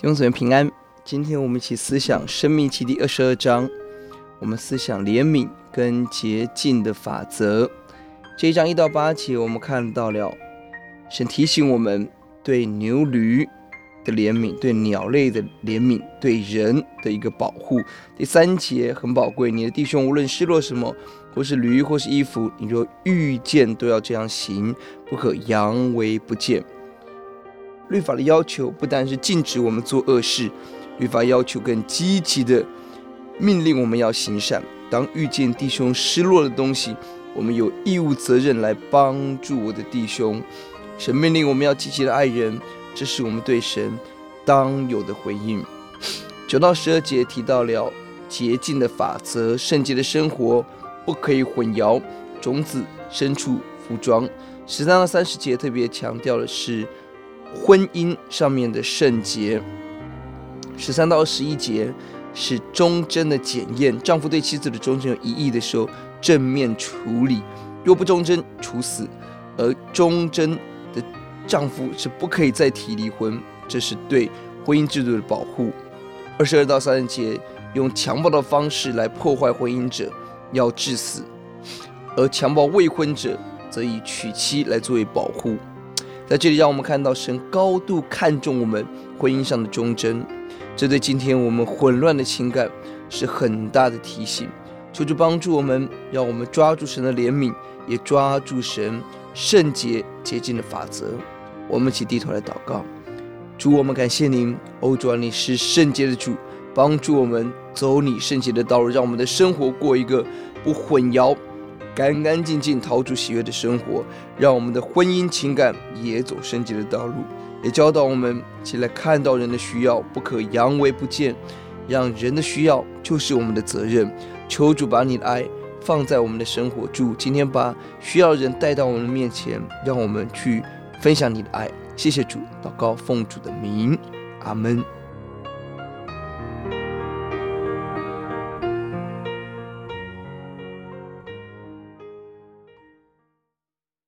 弟兄姊妹平安，今天我们一起思想《生命期》第二十二章，我们思想怜悯跟洁净的法则。这一章一到八节，我们看到了神提醒我们对牛驴的怜悯，对鸟类的怜悯，对人的一个保护。第三节很宝贵，你的弟兄无论失落什么，或是驴或是衣服，你若遇见，都要这样行，不可扬为不见。律法的要求不单是禁止我们做恶事，律法要求更积极的命令我们要行善。当遇见弟兄失落的东西，我们有义务责任来帮助我的弟兄。神命令我们要积极的爱人，这是我们对神当有的回应。九到十二节提到了洁净的法则，圣洁的生活不可以混淆种子、牲畜、服装。十三到三十节特别强调的是。婚姻上面的圣洁，十三到十一节是忠贞的检验。丈夫对妻子的忠贞有疑义的时候，正面处理；若不忠贞，处死。而忠贞的丈夫是不可以再提离婚，这是对婚姻制度的保护。二十二到三十节用强暴的方式来破坏婚姻者，要致死；而强暴未婚者，则以娶妻来作为保护。在这里，让我们看到神高度看重我们婚姻上的忠贞，这对今天我们混乱的情感是很大的提醒。求主帮助我们，让我们抓住神的怜悯，也抓住神圣洁洁净的法则。我们一起低头来祷告，主，我们感谢您，欧，主啊，你是圣洁的主，帮助我们走你圣洁的道路，让我们的生活过一个不混淆。干干净净、逃出喜悦的生活，让我们的婚姻情感也走升级的道路，也教导我们起来看到人的需要，不可佯为不见，让人的需要就是我们的责任。求主把你的爱放在我们的生活，主今天把需要的人带到我们的面前，让我们去分享你的爱。谢谢主，祷告奉主的名，阿门。